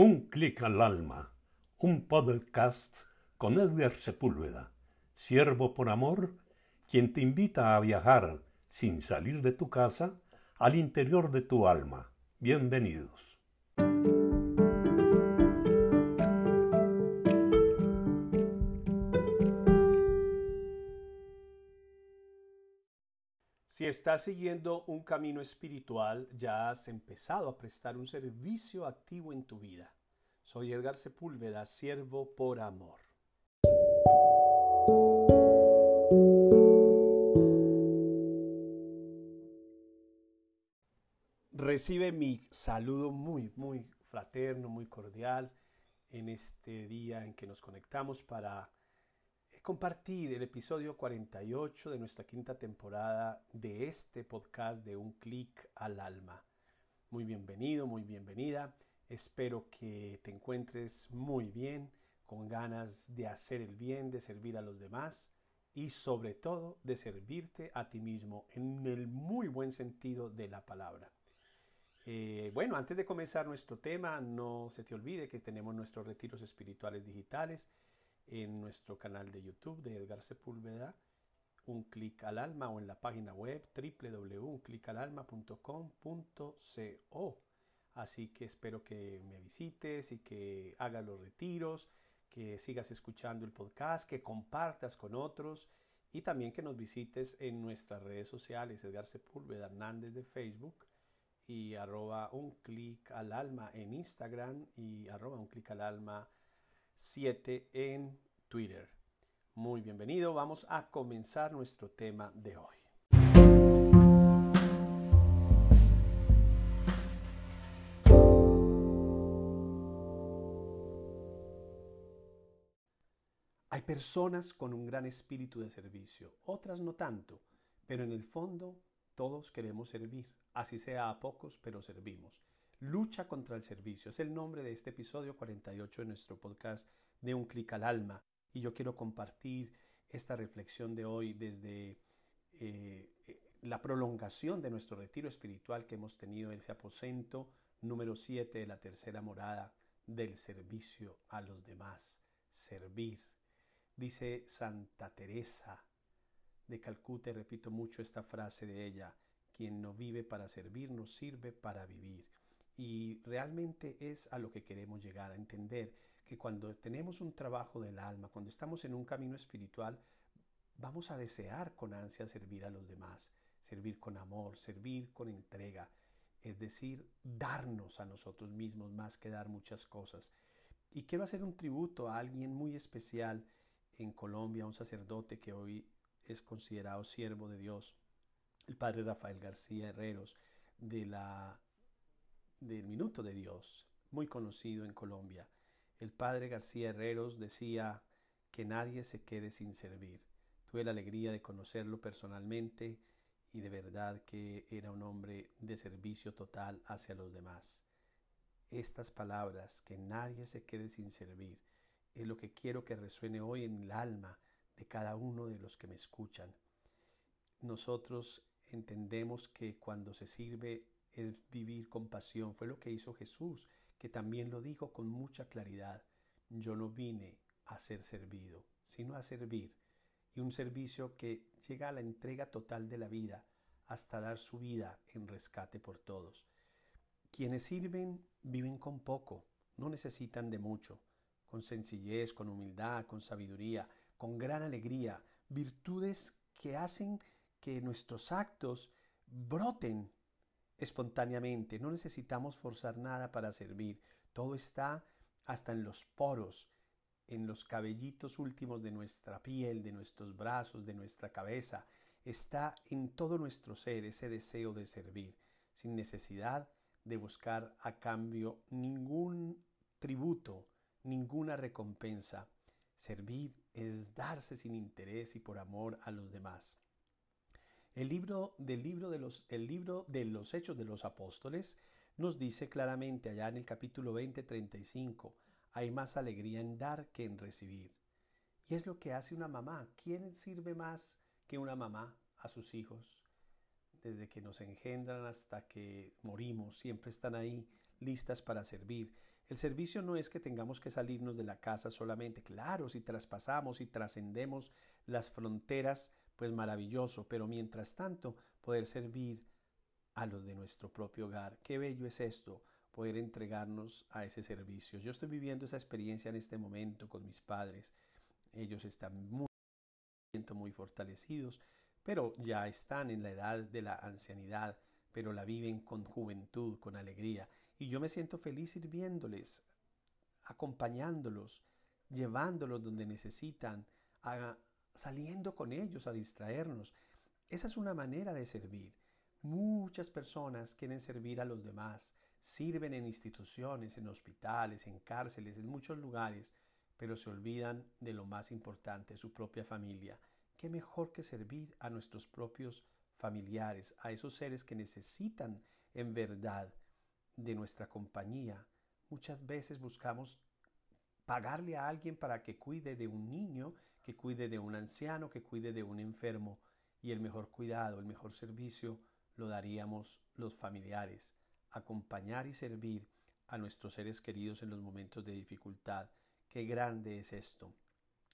Un clic al alma, un podcast con Edgar Sepúlveda, siervo por amor, quien te invita a viajar sin salir de tu casa al interior de tu alma. Bienvenidos. Si estás siguiendo un camino espiritual, ya has empezado a prestar un servicio activo en tu vida. Soy Edgar Sepúlveda, siervo por amor. Recibe mi saludo muy, muy fraterno, muy cordial en este día en que nos conectamos para compartir el episodio 48 de nuestra quinta temporada de este podcast de Un clic al alma. Muy bienvenido, muy bienvenida. Espero que te encuentres muy bien, con ganas de hacer el bien, de servir a los demás y sobre todo de servirte a ti mismo en el muy buen sentido de la palabra. Eh, bueno, antes de comenzar nuestro tema, no se te olvide que tenemos nuestros retiros espirituales digitales en nuestro canal de YouTube de Edgar Sepúlveda, un clic al alma o en la página web www.unclicalalma.com.co. Así que espero que me visites y que hagas los retiros, que sigas escuchando el podcast, que compartas con otros y también que nos visites en nuestras redes sociales, Edgar Sepúlveda Hernández de Facebook y arroba un clic al alma en Instagram y arroba un clic al alma 7 en Twitter. Muy bienvenido, vamos a comenzar nuestro tema de hoy. Hay personas con un gran espíritu de servicio, otras no tanto, pero en el fondo todos queremos servir, así sea a pocos, pero servimos. Lucha contra el servicio. Es el nombre de este episodio 48 de nuestro podcast de Un clic al alma. Y yo quiero compartir esta reflexión de hoy desde eh, la prolongación de nuestro retiro espiritual que hemos tenido en ese aposento número 7 de la tercera morada del servicio a los demás. Servir. Dice Santa Teresa de Calcuta, y repito mucho esta frase de ella, quien no vive para servir, no sirve para vivir. Y realmente es a lo que queremos llegar a entender, que cuando tenemos un trabajo del alma, cuando estamos en un camino espiritual, vamos a desear con ansia servir a los demás, servir con amor, servir con entrega, es decir, darnos a nosotros mismos más que dar muchas cosas. Y quiero hacer un tributo a alguien muy especial en Colombia, un sacerdote que hoy es considerado siervo de Dios, el padre Rafael García Herreros, de la del Minuto de Dios, muy conocido en Colombia. El padre García Herreros decía que nadie se quede sin servir. Tuve la alegría de conocerlo personalmente y de verdad que era un hombre de servicio total hacia los demás. Estas palabras, que nadie se quede sin servir, es lo que quiero que resuene hoy en el alma de cada uno de los que me escuchan. Nosotros entendemos que cuando se sirve es vivir con pasión. Fue lo que hizo Jesús, que también lo dijo con mucha claridad. Yo no vine a ser servido, sino a servir. Y un servicio que llega a la entrega total de la vida, hasta dar su vida en rescate por todos. Quienes sirven viven con poco, no necesitan de mucho, con sencillez, con humildad, con sabiduría, con gran alegría, virtudes que hacen que nuestros actos broten espontáneamente, no necesitamos forzar nada para servir, todo está hasta en los poros, en los cabellitos últimos de nuestra piel, de nuestros brazos, de nuestra cabeza, está en todo nuestro ser ese deseo de servir, sin necesidad de buscar a cambio ningún tributo, ninguna recompensa. Servir es darse sin interés y por amor a los demás. El libro, del libro, de los, el libro de los Hechos de los Apóstoles nos dice claramente allá en el capítulo 20, 35, hay más alegría en dar que en recibir. Y es lo que hace una mamá. ¿Quién sirve más que una mamá a sus hijos? Desde que nos engendran hasta que morimos, siempre están ahí listas para servir. El servicio no es que tengamos que salirnos de la casa solamente. Claro, si traspasamos y trascendemos las fronteras, pues maravilloso, pero mientras tanto poder servir a los de nuestro propio hogar. Qué bello es esto, poder entregarnos a ese servicio. Yo estoy viviendo esa experiencia en este momento con mis padres. Ellos están muy, muy fortalecidos, pero ya están en la edad de la ancianidad, pero la viven con juventud, con alegría. Y yo me siento feliz sirviéndoles, acompañándolos, llevándolos donde necesitan, saliendo con ellos a distraernos. Esa es una manera de servir. Muchas personas quieren servir a los demás, sirven en instituciones, en hospitales, en cárceles, en muchos lugares, pero se olvidan de lo más importante, su propia familia. ¿Qué mejor que servir a nuestros propios familiares, a esos seres que necesitan en verdad de nuestra compañía? Muchas veces buscamos pagarle a alguien para que cuide de un niño, que cuide de un anciano, que cuide de un enfermo. Y el mejor cuidado, el mejor servicio lo daríamos los familiares, acompañar y servir a nuestros seres queridos en los momentos de dificultad. Qué grande es esto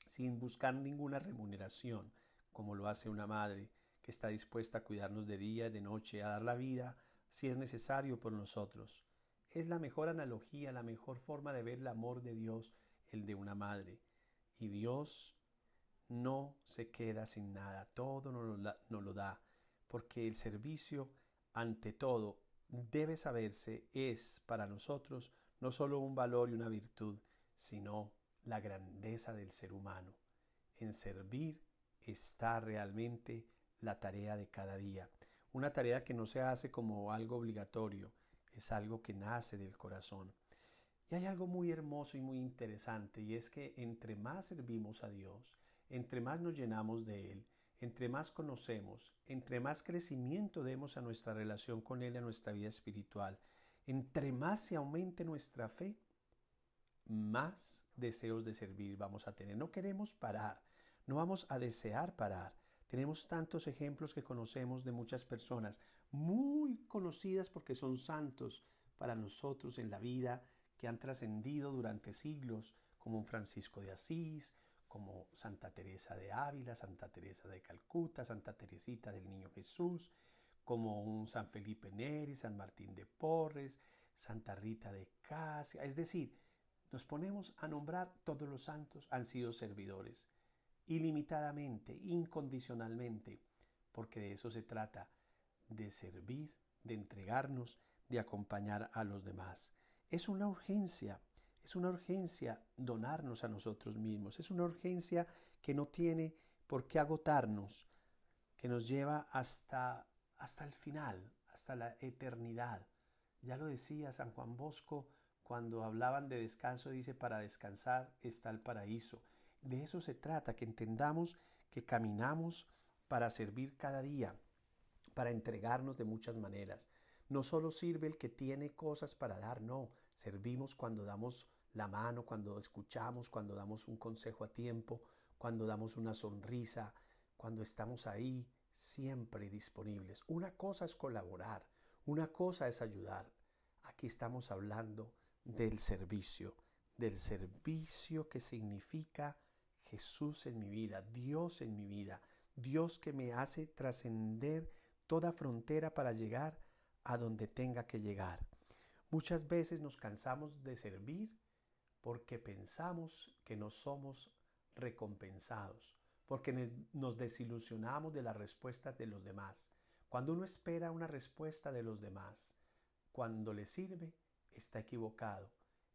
sin buscar ninguna remuneración, como lo hace una madre que está dispuesta a cuidarnos de día de noche, a dar la vida, si es necesario, por nosotros. Es la mejor analogía, la mejor forma de ver el amor de Dios, el de una madre. Y Dios no se queda sin nada, todo nos lo, lo da, porque el servicio, ante todo, debe saberse, es para nosotros no solo un valor y una virtud, sino la grandeza del ser humano. En servir está realmente la tarea de cada día. Una tarea que no se hace como algo obligatorio, es algo que nace del corazón. Y hay algo muy hermoso y muy interesante, y es que entre más servimos a Dios, entre más nos llenamos de Él, entre más conocemos, entre más crecimiento demos a nuestra relación con Él, a nuestra vida espiritual, entre más se aumente nuestra fe, más deseos de servir vamos a tener. No queremos parar, no vamos a desear parar. Tenemos tantos ejemplos que conocemos de muchas personas muy conocidas porque son santos para nosotros en la vida, que han trascendido durante siglos, como un Francisco de Asís, como Santa Teresa de Ávila, Santa Teresa de Calcuta, Santa Teresita del Niño Jesús, como un San Felipe Neri, San Martín de Porres, Santa Rita de Casia, es decir, nos ponemos a nombrar todos los santos han sido servidores, ilimitadamente, incondicionalmente, porque de eso se trata, de servir, de entregarnos, de acompañar a los demás. Es una urgencia, es una urgencia donarnos a nosotros mismos, es una urgencia que no tiene por qué agotarnos, que nos lleva hasta, hasta el final, hasta la eternidad. Ya lo decía San Juan Bosco, cuando hablaban de descanso, dice, para descansar está el paraíso. De eso se trata, que entendamos que caminamos para servir cada día, para entregarnos de muchas maneras. No solo sirve el que tiene cosas para dar, no, servimos cuando damos la mano, cuando escuchamos, cuando damos un consejo a tiempo, cuando damos una sonrisa, cuando estamos ahí siempre disponibles. Una cosa es colaborar, una cosa es ayudar. Aquí estamos hablando del servicio, del servicio que significa Jesús en mi vida, Dios en mi vida, Dios que me hace trascender toda frontera para llegar a donde tenga que llegar. Muchas veces nos cansamos de servir porque pensamos que no somos recompensados, porque nos desilusionamos de las respuestas de los demás. Cuando uno espera una respuesta de los demás, cuando le sirve, está equivocado.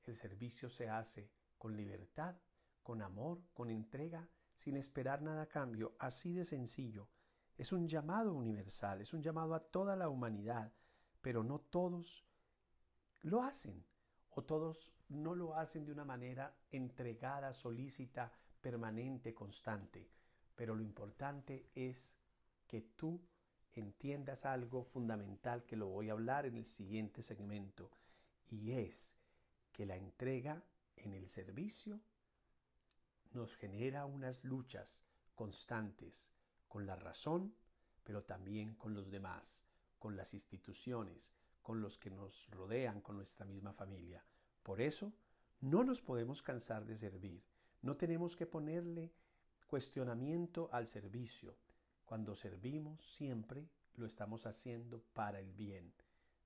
El servicio se hace con libertad, con amor, con entrega, sin esperar nada a cambio, así de sencillo. Es un llamado universal, es un llamado a toda la humanidad, pero no todos lo hacen, o todos no lo hacen de una manera entregada, solícita, permanente, constante. Pero lo importante es que tú entiendas algo fundamental que lo voy a hablar en el siguiente segmento y es que la entrega en el servicio nos genera unas luchas constantes con la razón, pero también con los demás, con las instituciones, con los que nos rodean, con nuestra misma familia. Por eso, no nos podemos cansar de servir. No tenemos que ponerle cuestionamiento al servicio. Cuando servimos, siempre lo estamos haciendo para el bien.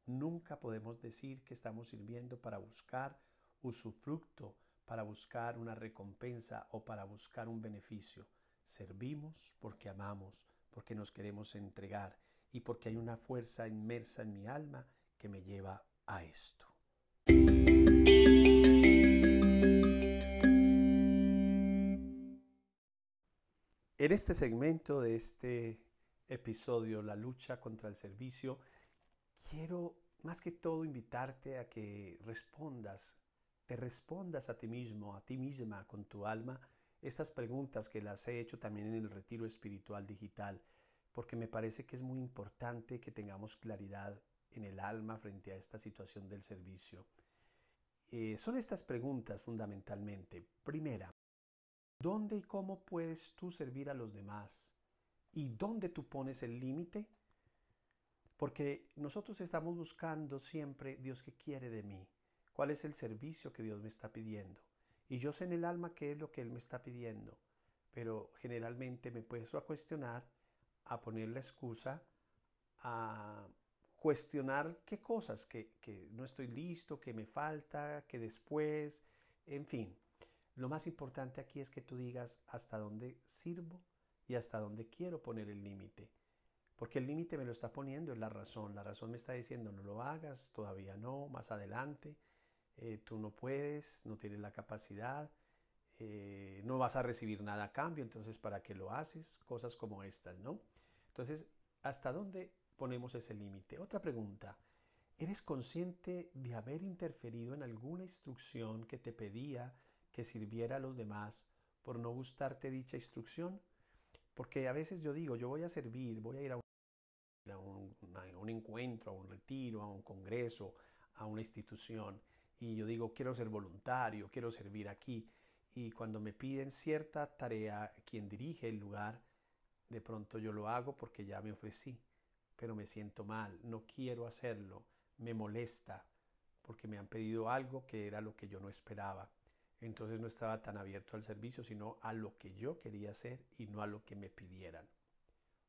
Nunca podemos decir que estamos sirviendo para buscar usufructo, para buscar una recompensa o para buscar un beneficio. Servimos porque amamos, porque nos queremos entregar y porque hay una fuerza inmersa en mi alma que me lleva a esto. En este segmento de este episodio, La lucha contra el servicio, quiero más que todo invitarte a que respondas, respondas a ti mismo, a ti misma, con tu alma, estas preguntas que las he hecho también en el retiro espiritual digital, porque me parece que es muy importante que tengamos claridad en el alma frente a esta situación del servicio. Eh, son estas preguntas fundamentalmente. Primera, ¿dónde y cómo puedes tú servir a los demás? ¿Y dónde tú pones el límite? Porque nosotros estamos buscando siempre, Dios, ¿qué quiere de mí? ¿Cuál es el servicio que Dios me está pidiendo? Y yo sé en el alma qué es lo que Él me está pidiendo, pero generalmente me puedo a cuestionar, a poner la excusa, a cuestionar qué cosas, que, que no estoy listo, que me falta, que después, en fin. Lo más importante aquí es que tú digas hasta dónde sirvo y hasta dónde quiero poner el límite. Porque el límite me lo está poniendo en la razón. La razón me está diciendo no lo hagas, todavía no, más adelante. Eh, tú no puedes, no tienes la capacidad, eh, no vas a recibir nada a cambio, entonces ¿para qué lo haces? Cosas como estas, ¿no? Entonces, ¿hasta dónde ponemos ese límite? Otra pregunta, ¿eres consciente de haber interferido en alguna instrucción que te pedía que sirviera a los demás por no gustarte dicha instrucción? Porque a veces yo digo, yo voy a servir, voy a ir a un, a un encuentro, a un retiro, a un congreso, a una institución, y yo digo, quiero ser voluntario, quiero servir aquí. Y cuando me piden cierta tarea, quien dirige el lugar, de pronto yo lo hago porque ya me ofrecí, pero me siento mal, no quiero hacerlo, me molesta, porque me han pedido algo que era lo que yo no esperaba. Entonces no estaba tan abierto al servicio, sino a lo que yo quería hacer y no a lo que me pidieran.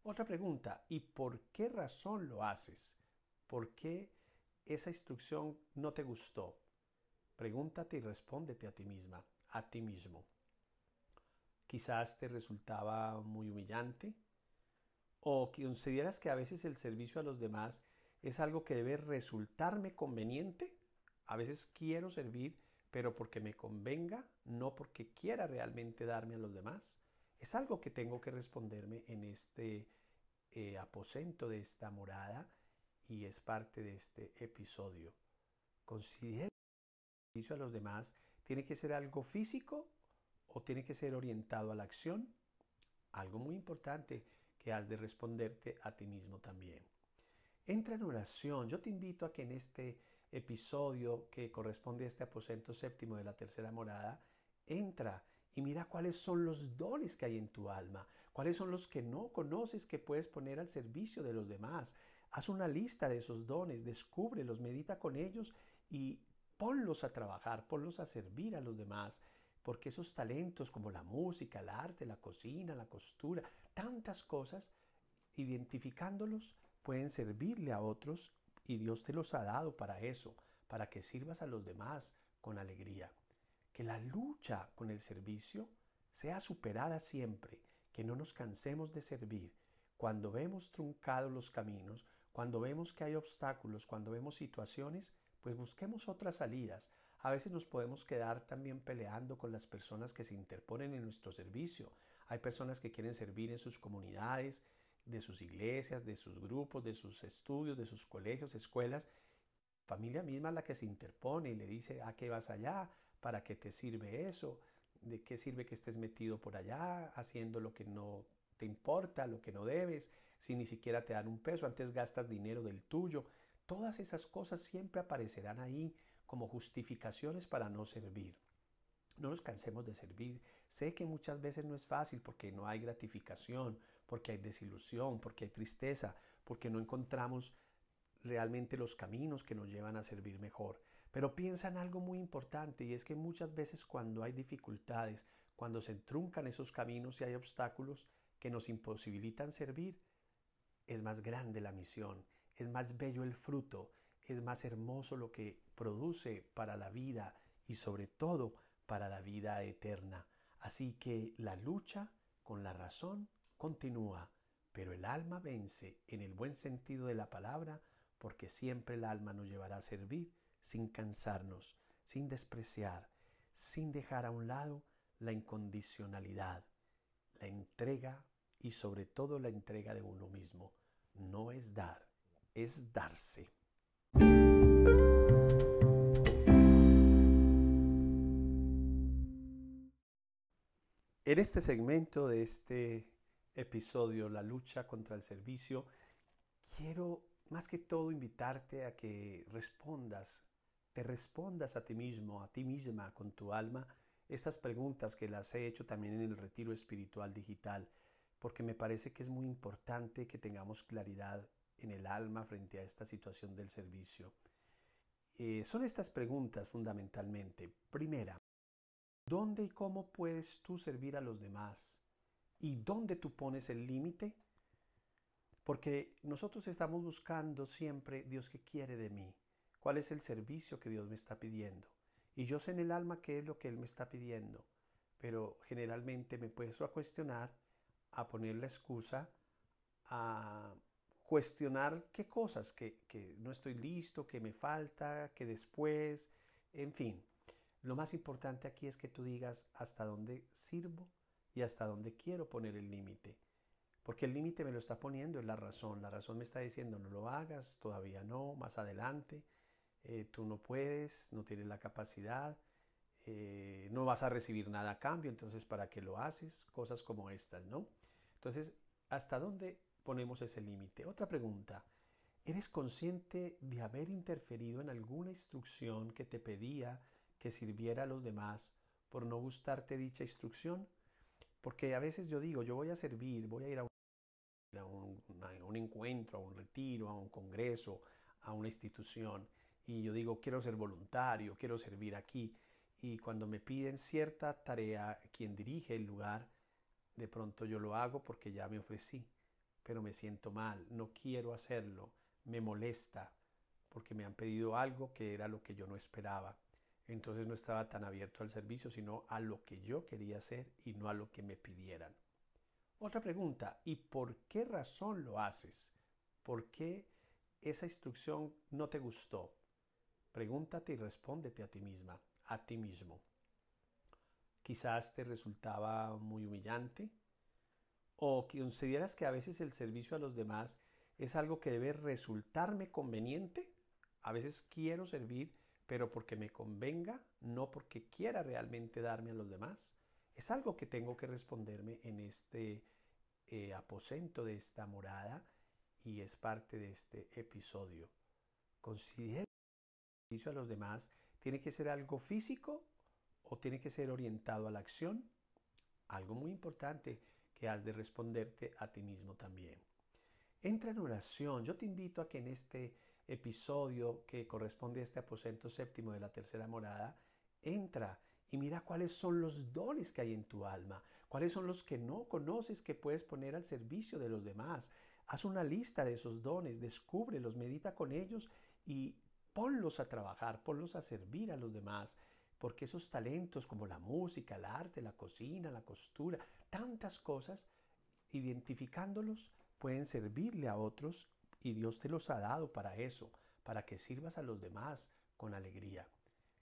Otra pregunta, ¿y por qué razón lo haces? ¿Por qué esa instrucción no te gustó? Pregúntate y respóndete a ti misma, a ti mismo. Quizás te resultaba muy humillante o consideras que a veces el servicio a los demás es algo que debe resultarme conveniente. A veces quiero servir, pero porque me convenga, no porque quiera realmente darme a los demás. Es algo que tengo que responderme en este eh, aposento de esta morada y es parte de este episodio. Considera a los demás tiene que ser algo físico o tiene que ser orientado a la acción? Algo muy importante que has de responderte a ti mismo también. Entra en oración. Yo te invito a que en este episodio que corresponde a este aposento séptimo de la tercera morada, entra y mira cuáles son los dones que hay en tu alma, cuáles son los que no conoces que puedes poner al servicio de los demás. Haz una lista de esos dones, descúbrelos, medita con ellos y ponlos a trabajar, ponlos a servir a los demás, porque esos talentos como la música, el arte, la cocina, la costura, tantas cosas, identificándolos, pueden servirle a otros y Dios te los ha dado para eso, para que sirvas a los demás con alegría. Que la lucha con el servicio sea superada siempre, que no nos cansemos de servir. Cuando vemos truncados los caminos, cuando vemos que hay obstáculos, cuando vemos situaciones, pues busquemos otras salidas. A veces nos podemos quedar también peleando con las personas que se interponen en nuestro servicio. Hay personas que quieren servir en sus comunidades, de sus iglesias, de sus grupos, de sus estudios, de sus colegios, escuelas. Familia misma la que se interpone y le dice, ¿a qué vas allá? ¿Para qué te sirve eso? ¿De qué sirve que estés metido por allá haciendo lo que no te importa, lo que no debes, si ni siquiera te dan un peso, antes gastas dinero del tuyo? Todas esas cosas siempre aparecerán ahí como justificaciones para no servir. No nos cansemos de servir. Sé que muchas veces no es fácil porque no hay gratificación, porque hay desilusión, porque hay tristeza, porque no encontramos realmente los caminos que nos llevan a servir mejor. Pero piensa en algo muy importante y es que muchas veces cuando hay dificultades, cuando se truncan esos caminos y hay obstáculos que nos imposibilitan servir, es más grande la misión, es más bello el fruto, es más hermoso lo que produce para la vida y sobre todo para la vida eterna. Así que la lucha con la razón continúa, pero el alma vence en el buen sentido de la palabra, porque siempre el alma nos llevará a servir sin cansarnos, sin despreciar, sin dejar a un lado la incondicionalidad, la entrega y sobre todo la entrega de uno mismo. No es dar, es darse. En este segmento de este episodio, La lucha contra el servicio, quiero más que todo invitarte a que respondas, te respondas a ti mismo, a ti misma, con tu alma, estas preguntas que las he hecho también en el retiro espiritual digital, porque me parece que es muy importante que tengamos claridad en el alma frente a esta situación del servicio. Eh, son estas preguntas fundamentalmente. Primera, ¿dónde y cómo puedes tú servir a los demás? ¿Y dónde tú pones el límite? Porque nosotros estamos buscando siempre Dios que quiere de mí. ¿Cuál es el servicio que Dios me está pidiendo? Y yo sé en el alma qué es lo que Él me está pidiendo. Pero generalmente me puedo a cuestionar, a poner la excusa, a cuestionar qué cosas, que, que no estoy listo, que me falta, que después, en fin. Lo más importante aquí es que tú digas hasta dónde sirvo y hasta dónde quiero poner el límite. Porque el límite me lo está poniendo en la razón. La razón me está diciendo no lo hagas, todavía no, más adelante, eh, tú no puedes, no tienes la capacidad, eh, no vas a recibir nada a cambio, entonces ¿para qué lo haces? Cosas como estas, ¿no? Entonces, ¿hasta dónde ponemos ese límite. Otra pregunta. ¿Eres consciente de haber interferido en alguna instrucción que te pedía que sirviera a los demás por no gustarte dicha instrucción? Porque a veces yo digo, yo voy a servir, voy a ir a un, a un, encuentro, a un retiro, a un congreso, a una institución, y yo digo, quiero ser voluntario, quiero servir aquí. Y cuando me piden cierta tarea, quien dirige el lugar, de pronto yo lo hago porque ya me ofrecí pero me siento mal, no quiero hacerlo, me molesta, porque me han pedido algo que era lo que yo no esperaba. Entonces no estaba tan abierto al servicio, sino a lo que yo quería hacer y no a lo que me pidieran. Otra pregunta, ¿y por qué razón lo haces? ¿Por qué esa instrucción no te gustó? Pregúntate y respóndete a ti misma, a ti mismo. Quizás te resultaba muy humillante, o consideras que a veces el servicio a los demás es algo que debe resultarme conveniente. A veces quiero servir, pero porque me convenga, no porque quiera realmente darme a los demás. Es algo que tengo que responderme en este eh, aposento de esta morada y es parte de este episodio. Considera el servicio a los demás tiene que ser algo físico o tiene que ser orientado a la acción. Algo muy importante has de responderte a ti mismo también. Entra en oración. Yo te invito a que en este episodio que corresponde a este aposento séptimo de la tercera morada, entra y mira cuáles son los dones que hay en tu alma, cuáles son los que no conoces que puedes poner al servicio de los demás. Haz una lista de esos dones, descúbrelos, medita con ellos y ponlos a trabajar, ponlos a servir a los demás porque esos talentos como la música, el arte, la cocina, la costura, tantas cosas, identificándolos, pueden servirle a otros y Dios te los ha dado para eso, para que sirvas a los demás con alegría.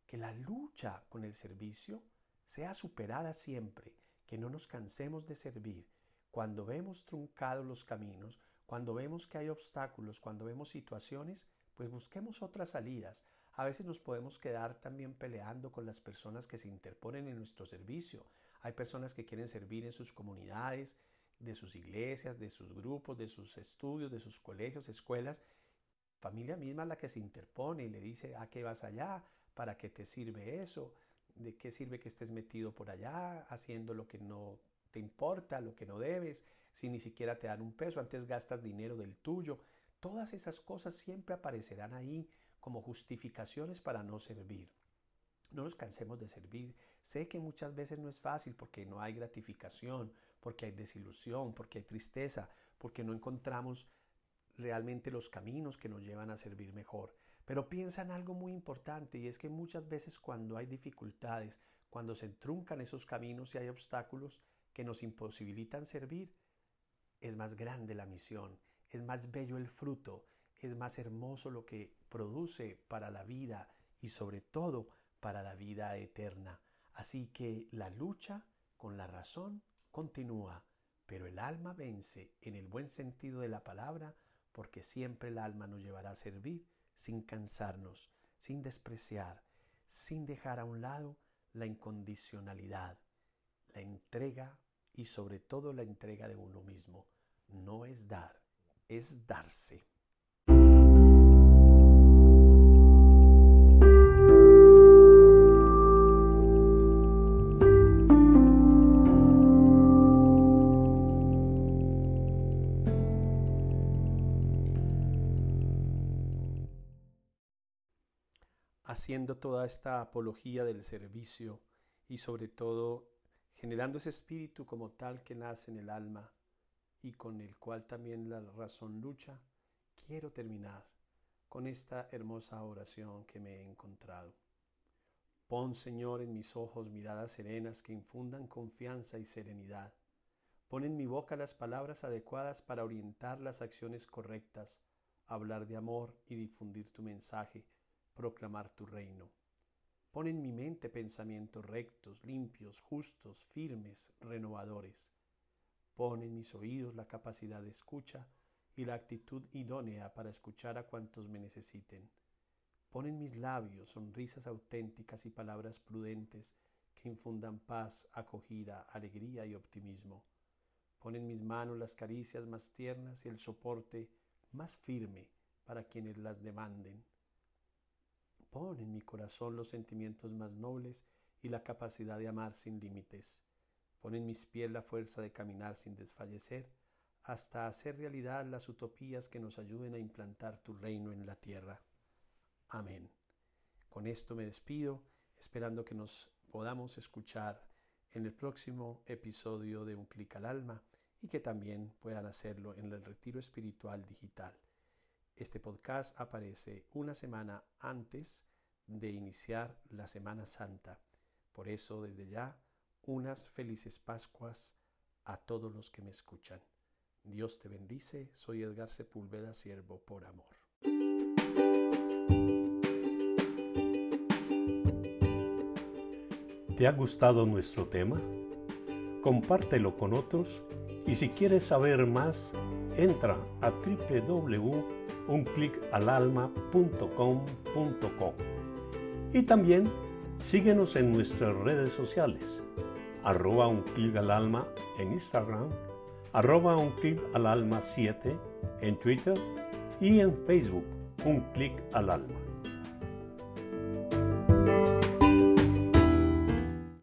Que la lucha con el servicio sea superada siempre, que no nos cansemos de servir. Cuando vemos truncados los caminos, cuando vemos que hay obstáculos, cuando vemos situaciones, pues busquemos otras salidas, a veces nos podemos quedar también peleando con las personas que se interponen en nuestro servicio. Hay personas que quieren servir en sus comunidades, de sus iglesias, de sus grupos, de sus estudios, de sus colegios, escuelas. Familia misma la que se interpone y le dice, ¿a qué vas allá? ¿Para qué te sirve eso? ¿De qué sirve que estés metido por allá haciendo lo que no te importa, lo que no debes, si ni siquiera te dan un peso, antes gastas dinero del tuyo? Todas esas cosas siempre aparecerán ahí como justificaciones para no servir. No nos cansemos de servir. Sé que muchas veces no es fácil porque no hay gratificación, porque hay desilusión, porque hay tristeza, porque no encontramos realmente los caminos que nos llevan a servir mejor. Pero piensa en algo muy importante y es que muchas veces cuando hay dificultades, cuando se truncan esos caminos y hay obstáculos que nos imposibilitan servir, es más grande la misión, es más bello el fruto, es más hermoso lo que produce para la vida y sobre todo para la vida eterna. Así que la lucha con la razón continúa, pero el alma vence en el buen sentido de la palabra porque siempre el alma nos llevará a servir sin cansarnos, sin despreciar, sin dejar a un lado la incondicionalidad, la entrega y sobre todo la entrega de uno mismo. No es dar, es darse. Haciendo toda esta apología del servicio y sobre todo generando ese espíritu como tal que nace en el alma y con el cual también la razón lucha, quiero terminar con esta hermosa oración que me he encontrado. Pon, Señor, en mis ojos miradas serenas que infundan confianza y serenidad. Pon en mi boca las palabras adecuadas para orientar las acciones correctas, hablar de amor y difundir tu mensaje proclamar tu reino. Pon en mi mente pensamientos rectos, limpios, justos, firmes, renovadores. Pon en mis oídos la capacidad de escucha y la actitud idónea para escuchar a cuantos me necesiten. Pon en mis labios sonrisas auténticas y palabras prudentes que infundan paz, acogida, alegría y optimismo. Pon en mis manos las caricias más tiernas y el soporte más firme para quienes las demanden. Pon en mi corazón los sentimientos más nobles y la capacidad de amar sin límites. Pon en mis pies la fuerza de caminar sin desfallecer, hasta hacer realidad las utopías que nos ayuden a implantar tu reino en la tierra. Amén. Con esto me despido, esperando que nos podamos escuchar en el próximo episodio de Un Clic al Alma y que también puedan hacerlo en el Retiro Espiritual Digital. Este podcast aparece una semana antes de iniciar la Semana Santa. Por eso, desde ya, unas felices Pascuas a todos los que me escuchan. Dios te bendice. Soy Edgar Sepúlveda, siervo por amor. ¿Te ha gustado nuestro tema? Compártelo con otros y si quieres saber más, entra a www.unclicalalma.com.co y también síguenos en nuestras redes sociales, arroba un al alma en Instagram, arroba un clic al alma 7 en Twitter y en Facebook, un clic al alma.